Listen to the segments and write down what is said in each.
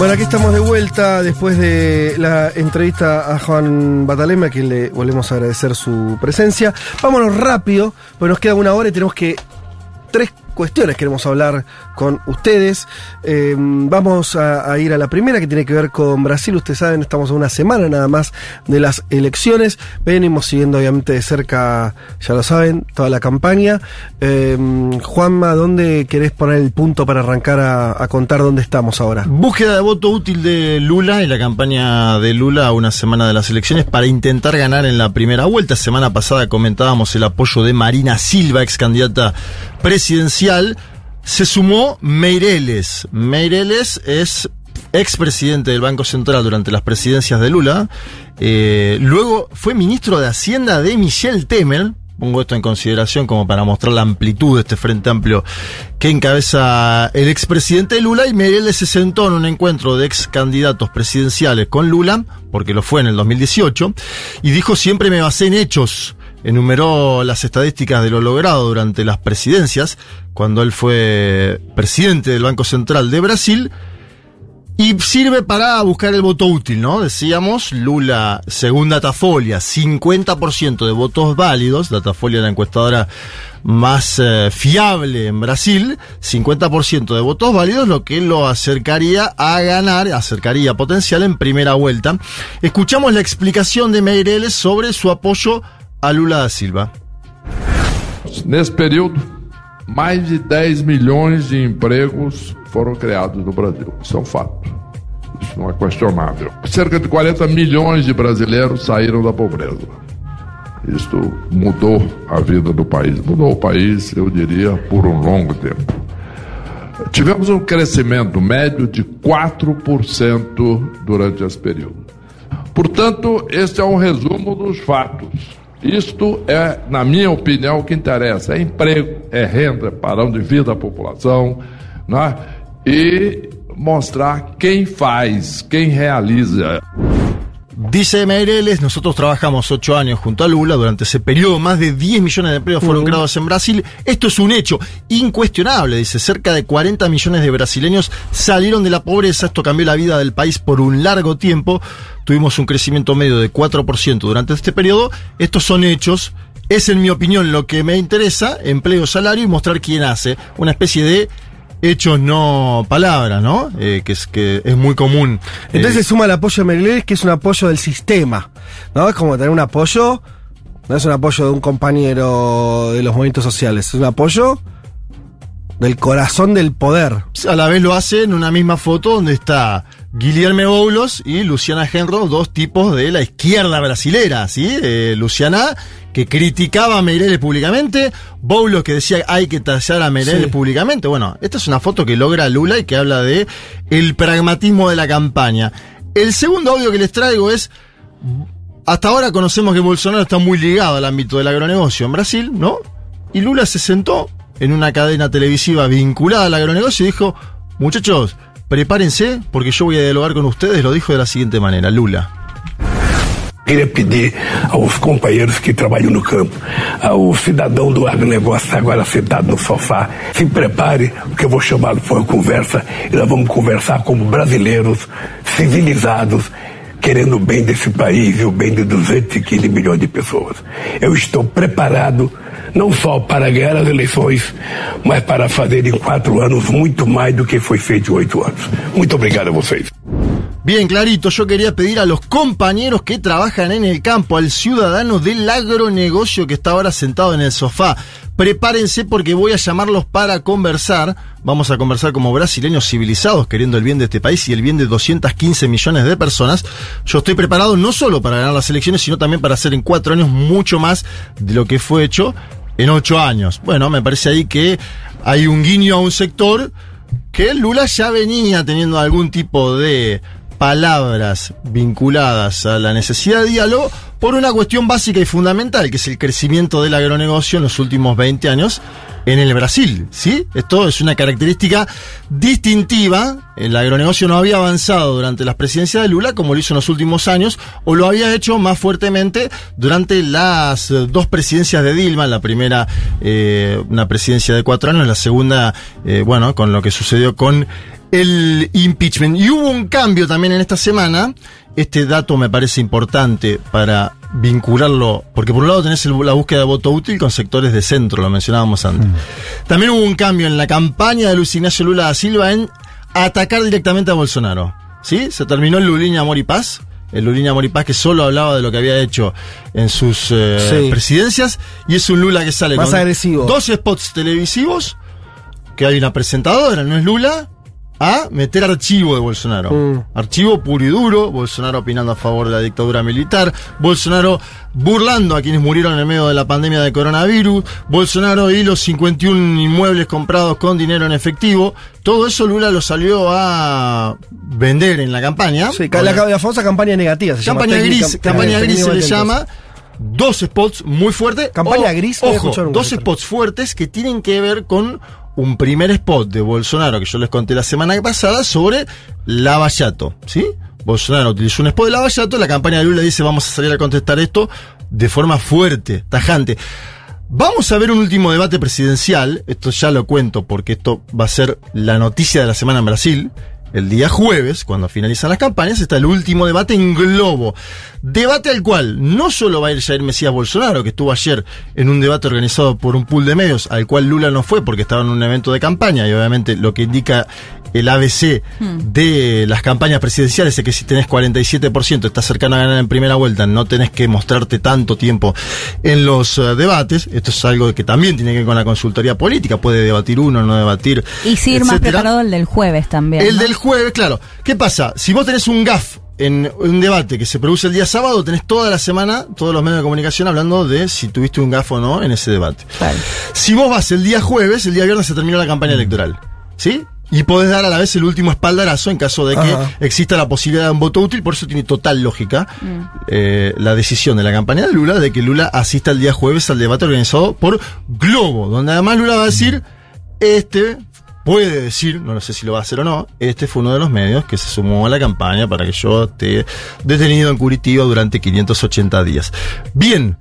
Bueno, aquí estamos de vuelta después de la entrevista a Juan Batalema, a quien le volvemos a agradecer su presencia. Vámonos rápido, pues nos queda una hora y tenemos que tres cuestiones queremos hablar con ustedes. Eh, vamos a, ir a la primera que tiene que ver con Brasil. Ustedes saben, estamos a una semana nada más de las elecciones. Venimos siguiendo obviamente de cerca, ya lo saben, toda la campaña. Eh, Juanma, ¿dónde querés poner el punto para arrancar a, a, contar dónde estamos ahora? Búsqueda de voto útil de Lula y la campaña de Lula a una semana de las elecciones para intentar ganar en la primera vuelta. Semana pasada comentábamos el apoyo de Marina Silva, ex candidata presidencial se sumó Meireles. Meireles es expresidente del Banco Central durante las presidencias de Lula. Eh, luego fue ministro de Hacienda de Michel Temer. Pongo esto en consideración como para mostrar la amplitud de este Frente Amplio que encabeza el expresidente de Lula y Meireles se sentó en un encuentro de ex candidatos presidenciales con Lula, porque lo fue en el 2018, y dijo siempre me basé en hechos enumeró las estadísticas de lo logrado durante las presidencias, cuando él fue presidente del Banco Central de Brasil, y sirve para buscar el voto útil, ¿no? Decíamos, Lula, según Datafolia, 50% de votos válidos, Datafolia la encuestadora más eh, fiable en Brasil, 50% de votos válidos, lo que lo acercaría a ganar, acercaría potencial en primera vuelta. Escuchamos la explicación de Meireles sobre su apoyo a Lula da Silva. Nesse período, mais de 10 milhões de empregos foram criados no Brasil. Isso é um fato. Isso não é questionável. Cerca de 40 milhões de brasileiros saíram da pobreza. Isto mudou a vida do país. Mudou o país, eu diria, por um longo tempo. Tivemos um crescimento médio de 4% durante esse período. Portanto, este é um resumo dos fatos. Isto é, na minha opinião, o que interessa: é emprego, é renda, é padrão de vida da população, né? e mostrar quem faz, quem realiza. Dice Meireles, nosotros trabajamos ocho años junto a Lula, durante ese periodo más de 10 millones de empleos fueron uh -huh. creados en Brasil. Esto es un hecho incuestionable, dice, cerca de 40 millones de brasileños salieron de la pobreza, esto cambió la vida del país por un largo tiempo, tuvimos un crecimiento medio de 4% durante este periodo, estos son hechos, es en mi opinión lo que me interesa, empleo, salario y mostrar quién hace, una especie de hechos no palabras, ¿no? Eh, que, es, que es muy común. Entonces eh, se suma el apoyo de Mercedes, que es un apoyo del sistema, ¿no? Es como tener un apoyo, no es un apoyo de un compañero de los movimientos sociales, es un apoyo del corazón del poder. A la vez lo hace en una misma foto donde está Guillermo Boulos y Luciana Genro, dos tipos de la izquierda brasilera, ¿sí? Eh, Luciana, que criticaba a Meireles públicamente, Boulos que decía hay que tallar a Meireles sí. públicamente. Bueno, esta es una foto que logra Lula y que habla de el pragmatismo de la campaña. El segundo audio que les traigo es... Hasta ahora conocemos que Bolsonaro está muy ligado al ámbito del agronegocio en Brasil, ¿no? Y Lula se sentó en una cadena televisiva vinculada al agronegocio y dijo, muchachos, prepárense porque yo voy a dialogar con ustedes, lo dijo de la siguiente manera, Lula. Queria pedir aos companheiros que trabalham no campo, ao cidadão do agronegócio agora sentado no sofá, se prepare, porque eu vou chamá-lo para uma conversa e nós vamos conversar como brasileiros civilizados, querendo o bem desse país e o bem de 215 milhões de pessoas. Eu estou preparado não só para ganhar as eleições, mas para fazer em quatro anos muito mais do que foi feito em oito anos. Muito obrigado a vocês. Bien, clarito, yo quería pedir a los compañeros que trabajan en el campo, al ciudadano del agronegocio que está ahora sentado en el sofá, prepárense porque voy a llamarlos para conversar. Vamos a conversar como brasileños civilizados, queriendo el bien de este país y el bien de 215 millones de personas. Yo estoy preparado no solo para ganar las elecciones, sino también para hacer en cuatro años mucho más de lo que fue hecho en ocho años. Bueno, me parece ahí que hay un guiño a un sector que Lula ya venía teniendo algún tipo de palabras vinculadas a la necesidad de diálogo por una cuestión básica y fundamental, que es el crecimiento del agronegocio en los últimos 20 años en el Brasil, ¿sí? Esto es una característica distintiva. El agronegocio no había avanzado durante las presidencias de Lula como lo hizo en los últimos años, o lo había hecho más fuertemente durante las eh, dos presidencias de Dilma, la primera eh, una presidencia de cuatro años, la segunda, eh, bueno, con lo que sucedió con el impeachment. Y hubo un cambio también en esta semana. Este dato me parece importante para vincularlo, porque por un lado tenés la búsqueda de voto útil con sectores de centro, lo mencionábamos antes. También hubo un cambio en la campaña de Luis Ignacio Lula da Silva en atacar directamente a Bolsonaro. ¿Sí? Se terminó el Luliña Amor y Paz. El Luliña Amor y Paz que solo hablaba de lo que había hecho en sus eh, Sí. presidencias. Y es un Lula que sale Más con agresivo. dos spots televisivos que hay una presentadora, no es Lula, a meter archivo de Bolsonaro. Mm. Archivo puro y duro, Bolsonaro opinando a favor de la dictadura militar, Bolsonaro burlando a quienes murieron en el medio de la pandemia de coronavirus, Bolsonaro y los 51 inmuebles comprados con dinero en efectivo. Todo eso Lula lo salió a vender en la campaña. Sí, la, la famosa campaña negativa. Se llama, Campaña técnica- gris, campaña eh, gris se le llama. Dos spots muy fuertes. Campaña O- gris, Ojo, dos spots fuertes que tienen que ver con un primer spot de Bolsonaro que yo les conté la semana pasada sobre Lavallato, ¿sí? Bolsonaro utilizó un spot de Lavallato, la campaña de Lula dice vamos a salir a contestar esto de forma fuerte, tajante. Vamos a ver un último debate presidencial, esto ya lo cuento porque esto va a ser la noticia de la semana en Brasil. El día jueves, cuando finalizan las campañas, está el último debate en globo. Debate al cual no solo va a ir Jair Mesías Bolsonaro, que estuvo ayer en un debate organizado por un pool de medios, al cual Lula no fue porque estaba en un evento de campaña, y obviamente lo que indica el ABC de las campañas presidenciales es que si tenés 47%, estás cercano a ganar en primera vuelta, no tenés que mostrarte tanto tiempo en los eh, debates. Esto es algo que también tiene que ver con la consultoría política, puede debatir uno, no debatir. Y sí ir más preparado el del jueves también. El ¿no? del jueves, claro. ¿Qué pasa? Si vos tenés un GAF en un debate que se produce el día sábado, tenés toda la semana, todos los medios de comunicación hablando de si tuviste un GAF o no en ese debate. Si vos vas el día jueves, el día viernes se terminó la campaña electoral. ¿Sí? Y podés dar a la vez el último espaldarazo en caso de que Ajá. exista la posibilidad de un voto útil. Por eso tiene total lógica eh, la decisión de la campaña de Lula de que Lula asista el día jueves al debate organizado por Globo, donde además Lula va a decir, este puede decir, no sé si lo va a hacer o no, este fue uno de los medios que se sumó a la campaña para que yo esté detenido en Curitiba durante 580 días. Bien,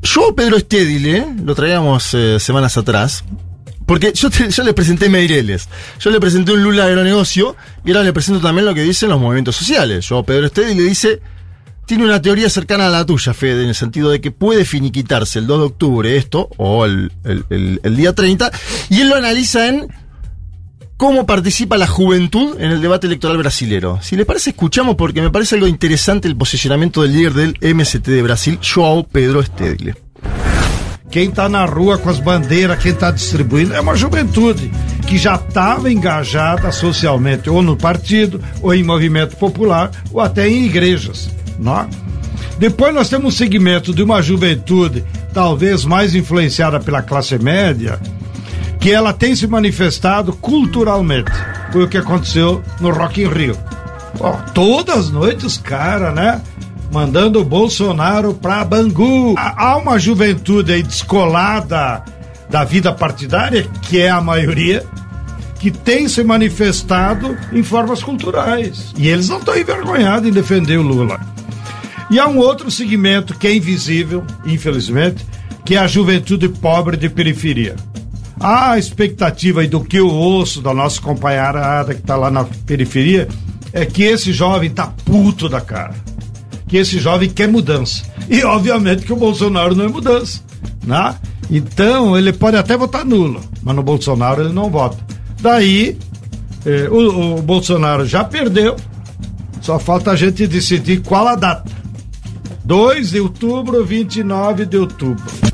yo, Pedro Estédile, lo traíamos eh, semanas atrás, porque yo, yo le presenté Meireles, yo le presenté un Lula agronegocio, y ahora le presento también lo que dicen los movimientos sociales. Yo, Pedro Estédile, dice, tiene una teoría cercana a la tuya, Fede, en el sentido de que puede finiquitarse el 2 de octubre esto, o el, día 30, y él lo analiza en cómo participa la juventud en el debate electoral brasilero. Si le parece, escuchamos porque me parece algo interesante el posicionamiento del líder del MST de Brasil, João Pedro Stedle. Quem está na rua com as bandeiras, quem está distribuindo, é uma juventude que já estava engajada socialmente, ou no partido, ou em movimento popular, ou até em igrejas. Depois nós temos um segmento de uma juventude talvez mais influenciada pela classe média, que ela tem se manifestado culturalmente. Foi o que aconteceu no Rock in Rio. Todas as noites os caras, né? Mandando o Bolsonaro pra Bangu. Há uma juventude aí descolada da vida partidária, que é a maioria, que tem se manifestado em formas culturais. E eles não estão envergonhados em defender o Lula. E há um outro segmento que é invisível, infelizmente, que é a juventude pobre de periferia. A expectativa do que eu ouço da nossa companheirada que está lá na periferia é que esse jovem tá puto da cara. Que esse jovem quer mudança. E obviamente que o Bolsonaro não é mudança. Né? Então ele pode até votar nulo, mas no Bolsonaro ele não vota. Daí eh, o, o Bolsonaro já perdeu, só falta a gente decidir qual a data. 2 de outubro, 29 de outubro.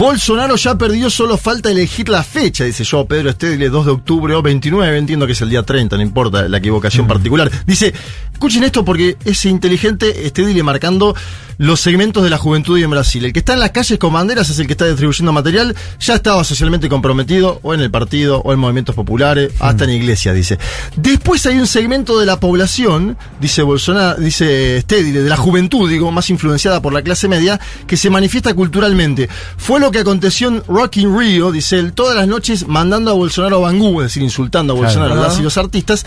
Bolsonaro ya perdió, solo falta elegir la fecha, dice yo, Pedro Estedile, 2 de octubre o 29, entiendo que es el día 30, no importa la equivocación particular. Dice, escuchen esto porque es inteligente Estedile marcando los segmentos de la juventud en Brasil. El que está en las calles con banderas es el que está distribuyendo material, ya estaba socialmente comprometido, o en el partido, o en movimientos populares, hasta en iglesia, dice. Después hay un segmento de la población, dice Bolsonaro, dice Stedile, de la juventud, digo, más influenciada por la clase media, que se manifiesta culturalmente. Fue lo que aconteció en Rock in Rio, dice él, todas las noches mandando a Bolsonaro a Bangú, es decir, insultando a Bolsonaro, las y los artistas,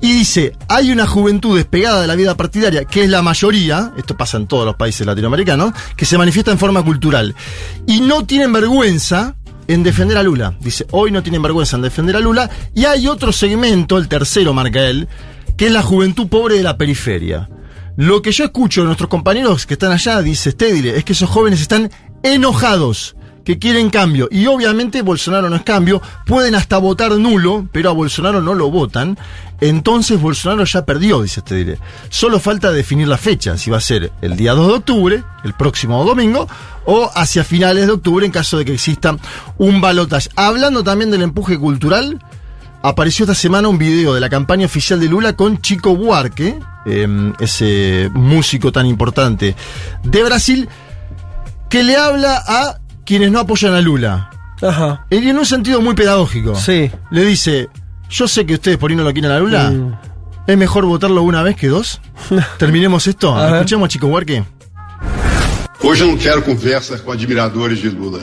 y dice, hay una juventud despegada de la vida partidaria, que es la mayoría, esto pasa en todos los países latinoamericanos, que se manifiesta en forma cultural. Y no tienen vergüenza en defender a Lula. Dice, hoy no tienen vergüenza en defender a Lula. Y hay otro segmento, el tercero marca él, que es la juventud pobre de la periferia. Lo que yo escucho de nuestros compañeros que están allá, dice Stedile, es que esos jóvenes están enojados que quieren cambio. Y obviamente Bolsonaro no es cambio, pueden hasta votar nulo, pero a Bolsonaro no lo votan. Entonces Bolsonaro ya perdió, dice este dire. Solo falta definir la fecha, si va a ser el día 2 de octubre, el próximo domingo, o hacia finales de octubre en caso de que exista un balotaje. Hablando también del empuje cultural, apareció esta semana un video de la campaña oficial de Lula con Chico Buarque, em, ese músico tan importante de Brasil, que le habla a quienes no apoyan a Lula. Ajá. En un sentido muy pedagógico. Sí. Le dice, yo sé que ustedes por ahí no lo quieren a Lula. Mm. ¿Es mejor votarlo una vez que dos? Terminemos esto. A. Escuchemos a Chico Buarque. Hoje eu não quero conversa com admiradores de Lula.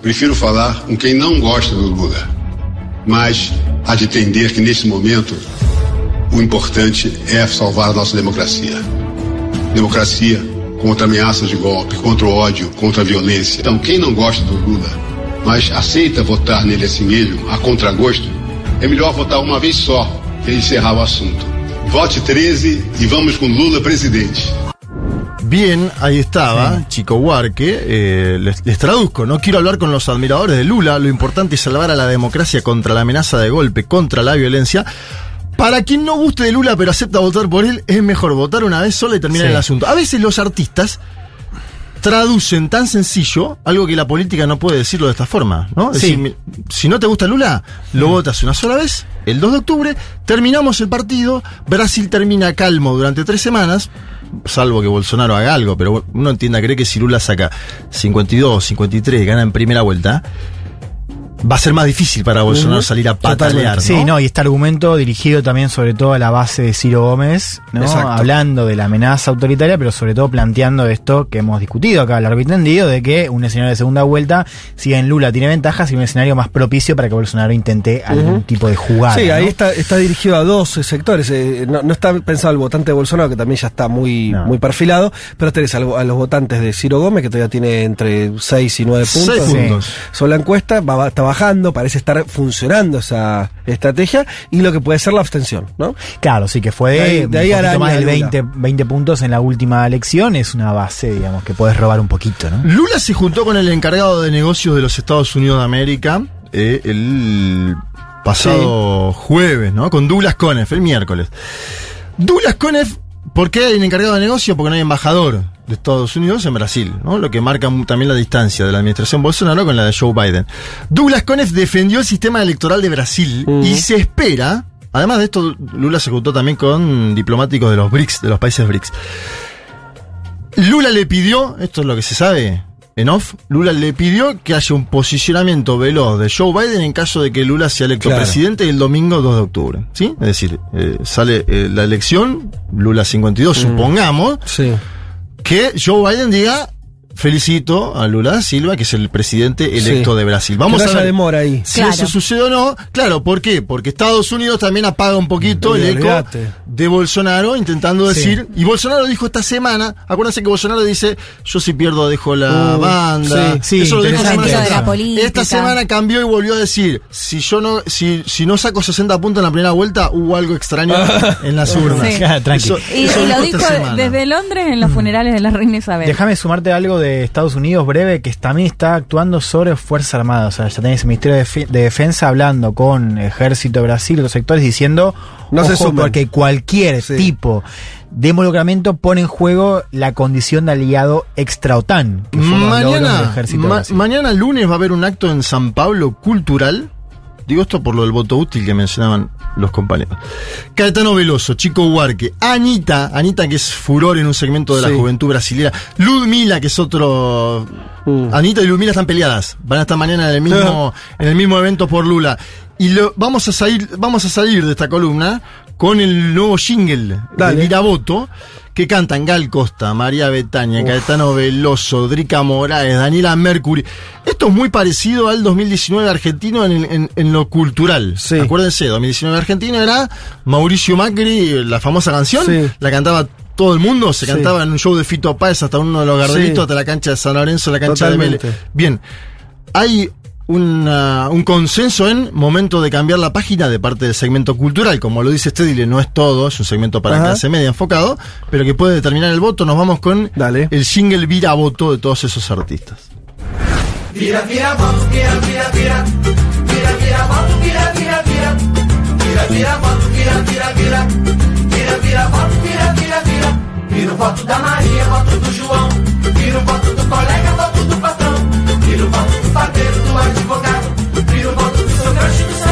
Prefiro falar com quem não gosta do Lula. Mas há de entender que nesse momento o importante é salvar a nossa democracia. Democracia contra ameaças de golpe, contra o ódio, contra a violência. Então, quem não gosta do Lula, mas aceita votar nele assim mesmo, a contragosto, é melhor votar uma vez só e encerrar o assunto. Vote 13 e vamos com Lula presidente. Bien, ahí estaba, Chico Huarque. eh, les, les traduzco, no quiero hablar con los admiradores de Lula, lo importante es salvar a la democracia contra la amenaza de golpe, contra la violencia. Para quien no guste de Lula pero acepta votar por él, es mejor votar una vez sola y terminar Sí. el asunto. A veces los artistas traducen tan sencillo algo que la política no puede decirlo de esta forma, ¿no? Es Sí. decir, mi- si no te gusta Lula, lo votas una sola vez, el 2 de octubre, terminamos el partido, Brasil termina calmo durante tres semanas, salvo que Bolsonaro haga algo, pero uno entienda, cree que si Lula saca 52, 53 y gana en primera vuelta, va a ser más difícil para Bolsonaro salir a patalear, ¿no? Sí, no, y este argumento dirigido también sobre todo a la base de Ciro Gómez, ¿no? Exacto. Hablando de la amenaza autoritaria, pero sobre todo planteando esto que hemos discutido acá, largo y tendido, de que un escenario de segunda vuelta, si en Lula tiene ventajas, y un escenario más propicio para que Bolsonaro intente algún tipo de jugada. Sí, ahí ¿no? está, está dirigido a dos sectores. eh, no, no está pensado al votante de Bolsonaro, que también ya está muy, No. muy perfilado, pero tenés al- a, los votantes de Ciro Gómez, que todavía tiene entre 6 y 9 puntos. Puntos. Sobre la encuesta, va, va- está bajando, parece estar funcionando esa estrategia, y lo que puede ser la abstención, ¿no? Claro, sí que fue de, ahí- de ahí un poquito araña más del Lula. 20, 20 puntos en la última elección, es una base, digamos, que puedes robar un poquito, ¿no? Lula se juntó con el encargado de negocios de los Estados Unidos de América eh, el pasado jueves, ¿no? Con Douglas Conef, el miércoles. Douglas Conef, ¿por qué hay un encargado de negocios? Porque no hay embajador de Estados Unidos en Brasil, ¿no? Lo que marca también la distancia de la administración Bolsonaro con la de Joe Biden. Douglas Conef defendió el sistema electoral de Brasil y se espera, además de esto, Lula se juntó también con diplomáticos de los BRICS, de los países BRICS. Lula le pidió, esto es lo que se sabe en off, Lula le pidió que haya un posicionamiento veloz de Joe Biden en caso de que Lula sea electo Claro. presidente el domingo 2 de octubre. ¿Sí? Es decir, eh, sale eh, la elección, Lula 52, supongamos, Sí. Que Joe Biden diga, felicito a Lula da Silva, que es el presidente electo Sí. de Brasil. Vamos que no a haya ver demora ahí. si Claro. eso sucede o no. Claro, ¿por qué? Porque Estados Unidos también apaga un poquito el eco de Bolsonaro intentando Sí. decir. Y Bolsonaro dijo esta semana, acuérdense que Bolsonaro dice, yo si pierdo dejo la Uh, banda. sí, sí, eso lo dijo la política. Esta semana cambió y volvió a decir, si yo no, si, si no saco 60 puntos en la primera vuelta, hubo algo extraño en las urnas. Eso- Y, eso y lo dijo desde Londres en los funerales de la reina Isabel. Déjame sumarte algo de Estados Unidos breve que también está actuando sobre Fuerzas Armadas. O sea, ya tenés el Ministerio de, Defensa hablando con Ejército de Brasil otros sectores diciendo No se "Ojo, sumen". porque cualquier Sí. tipo de involucramiento pone en juego la condición de aliado extra OTAN. Que los Mañana, ma- mañana lunes va a haber un acto en San Pablo cultural. Digo esto por lo del voto útil que mencionaban los compañeros. Caetano Veloso, Chico Huarque, Anita, Anita que es furor en un segmento de la juventud brasileña, Ludmila que es otro... Mm. Anita y Ludmila están peleadas, van a estar mañana en el mismo, en el mismo evento por Lula. Y lo, vamos, a salir, vamos a salir de esta columna con el nuevo jingle Dale. de Miraboto, que cantan Gal Costa, María Betania, Caetano Veloso, Drica Moraes, Daniela Mercury. Esto es muy parecido al 2019 argentino en, el- en- en lo cultural. Sí. Acuérdense, 2019 argentino era Mauricio Macri, la famosa canción, Sí. la cantaba todo el mundo, se Sí. cantaba en un show de Fito Páez hasta uno de los gardelitos, hasta la cancha de San Lorenzo, la cancha Totalmente. de Vélez. Bien, hay una- un consenso en momento de cambiar la página de parte del segmento cultural. Como lo dice Stedile, no es todo, es un segmento para Ajá. clase media enfocado, pero que puede determinar el voto. Nos vamos con Dale. el jingle vira voto de todos esos artistas. Vira, vira, voto, vira, vira, vira. Vira, vira, voto, vira, vira, vira. Vira, vira, voto, vira, vira, vira. Vira, vira, voto, vira, vira, vira. Vira o voto da Maria, voto do João. Vira o voto do colega, voto do patrão. Vira o voto do padeiro, do advogado. Vira o voto do seu crush, do seu